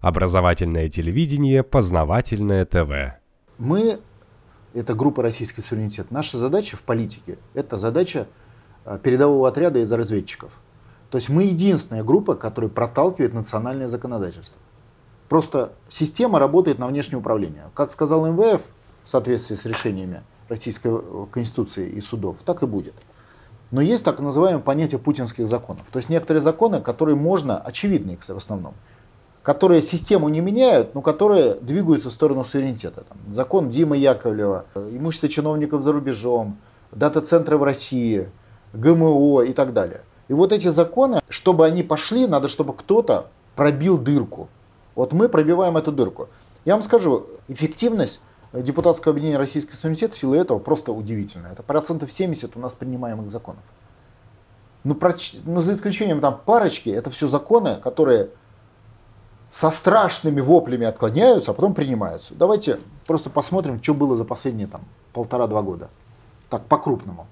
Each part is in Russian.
Образовательное телевидение, познавательное ТВ. Мы, это группа «Российский суверенитет», наша задача в политике – это задача э, передового отряда из разведчиков. То есть мы единственная группа, которая проталкивает национальное законодательство. Просто система работает на внешнее управление. Как сказал МВФ, в соответствии с решениями Российской Конституции и судов, так и будет. Но есть так называемое понятие путинских законов. То есть некоторые законы, которые можно, очевидные в основном, которые систему не меняют, но которые двигаются в сторону суверенитета. Там, закон Димы Яковлева, имущество чиновников за рубежом, дата-центры в России, ГМО и так далее. И вот эти законы, чтобы они пошли, надо, чтобы кто-то пробил дырку. Вот мы пробиваем эту дырку. Я вам скажу, эффективность депутатского объединения Российский суверенитет в силу этого просто удивительная. Это процентов 70 у нас принимаемых законов. Ну, про, ну за исключением там парочки, это все законы, которые со страшными воплями отклоняются, а потом принимаются. Давайте просто посмотрим, что было за последние там полтора-два года. Так, по-крупному.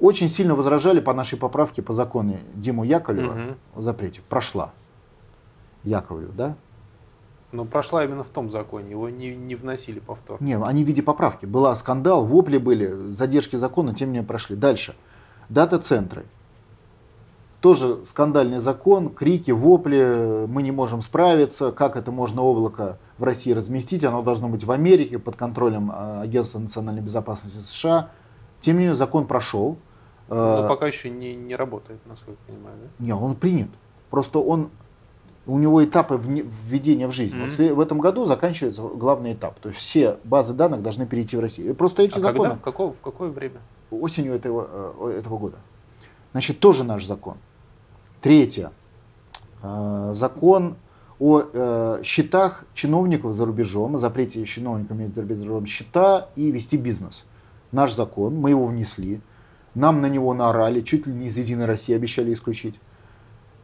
Очень сильно возражали по нашей поправке по закону Диму Яковлева угу. о запрете. Прошла. Яковлев, да? Но прошла именно в том законе, его не, не вносили повтор. Не, они в виде поправки. Была скандал, вопли были, задержки закона, тем не менее прошли. Дальше. Дата-центры. Тоже скандальный закон, крики, вопли, мы не можем справиться, как это можно облако в России разместить, оно должно быть в Америке под контролем а, Агентства национальной безопасности США. Тем не менее, закон прошел. Но пока еще не, не работает, насколько я понимаю. Да? Не, он принят. Просто он, у него этапы введения в жизнь. Mm-hmm. Вот в этом году заканчивается главный этап. То есть все базы данных должны перейти в Россию. Просто эти а законы... Когда? В, какое, в какое время? Осенью этого, э, этого года. Значит, тоже наш закон. Третье. Э, закон о э, счетах чиновников за рубежом, о запрете чиновникам за рубежом счета и вести бизнес. Наш закон, мы его внесли, нам на него наорали, чуть ли не из Единой России обещали исключить.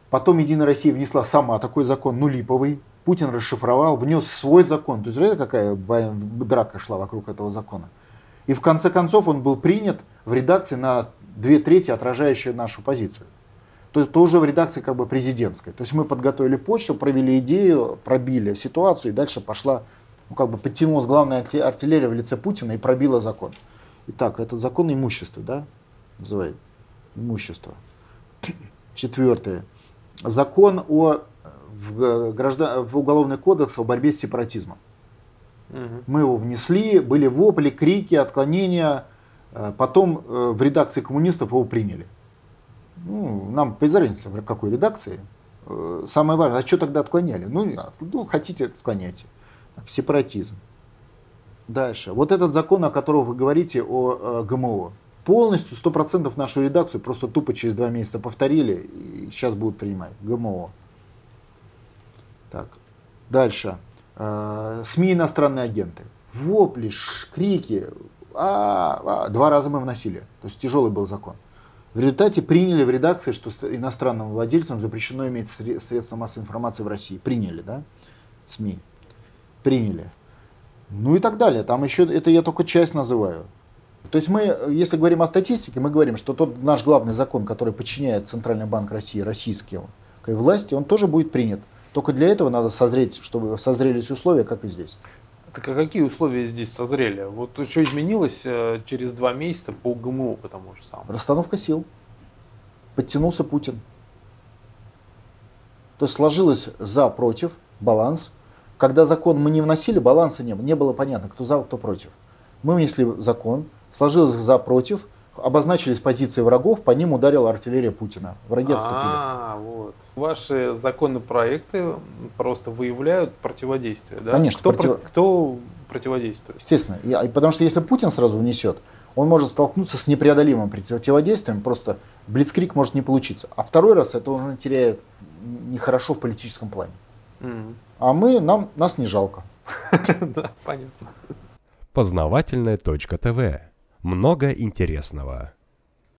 Потом Единая Россия внесла сама такой закон, ну липовый. Путин расшифровал, внес свой закон. То есть, знаете, какая драка шла вокруг этого закона. И в конце концов он был принят в редакции на две трети, отражающей нашу позицию то это уже в редакции как бы президентской. То есть мы подготовили почту, провели идею, пробили ситуацию, и дальше пошла, ну как бы подтянулась главная артиллерия в лице Путина и пробила закон. Итак, этот закон имущества, да, называют имущество. Четвертое. Закон о в, граждан, в Уголовный кодекс о борьбе с сепаратизмом. Угу. Мы его внесли, были вопли, крики, отклонения. Э, потом э, в редакции коммунистов его приняли. Ну, нам без разницы, в какой редакции. Э, самое важное, а что тогда отклоняли? Ну, ну хотите, отклоняйте. Так, сепаратизм. Дальше. Вот этот закон, о котором вы говорите, о, о ГМО, полностью, 100% нашу редакцию просто тупо через два месяца повторили и сейчас будут принимать. ГМО. Так. Дальше. Э, СМИ иностранные агенты. Вопли, крики. А, а, два раза мы вносили. То есть тяжелый был закон. В результате приняли в редакции, что иностранным владельцам запрещено иметь средства массовой информации в России. Приняли, да? СМИ. Приняли. Ну и так далее. Там еще, это я только часть называю. То есть мы, если говорим о статистике, мы говорим, что тот наш главный закон, который подчиняет Центральный банк России российским власти, он тоже будет принят. Только для этого надо созреть, чтобы созрелись условия, как и здесь. Так а какие условия здесь созрели? Вот что изменилось э, через два месяца по ГМО по тому же самому? Расстановка сил. Подтянулся Путин. То есть сложилось за, против, баланс. Когда закон мы не вносили, баланса не было. Не было понятно, кто за, кто против. Мы внесли закон, сложилось за, против, обозначились позиции врагов, по ним ударила артиллерия Путина. Враги отступили. А, вот. Ваши законопроекты просто выявляют противодействие, да? Конечно. Кто, против... кто противодействует? Естественно. И, потому что если Путин сразу внесет, он может столкнуться с непреодолимым противодействием, просто блицкрик может не получиться. А второй раз это уже теряет нехорошо в политическом плане. Mm. А мы, нам, нас не жалко. Да, понятно. Познавательная точка ТВ много интересного.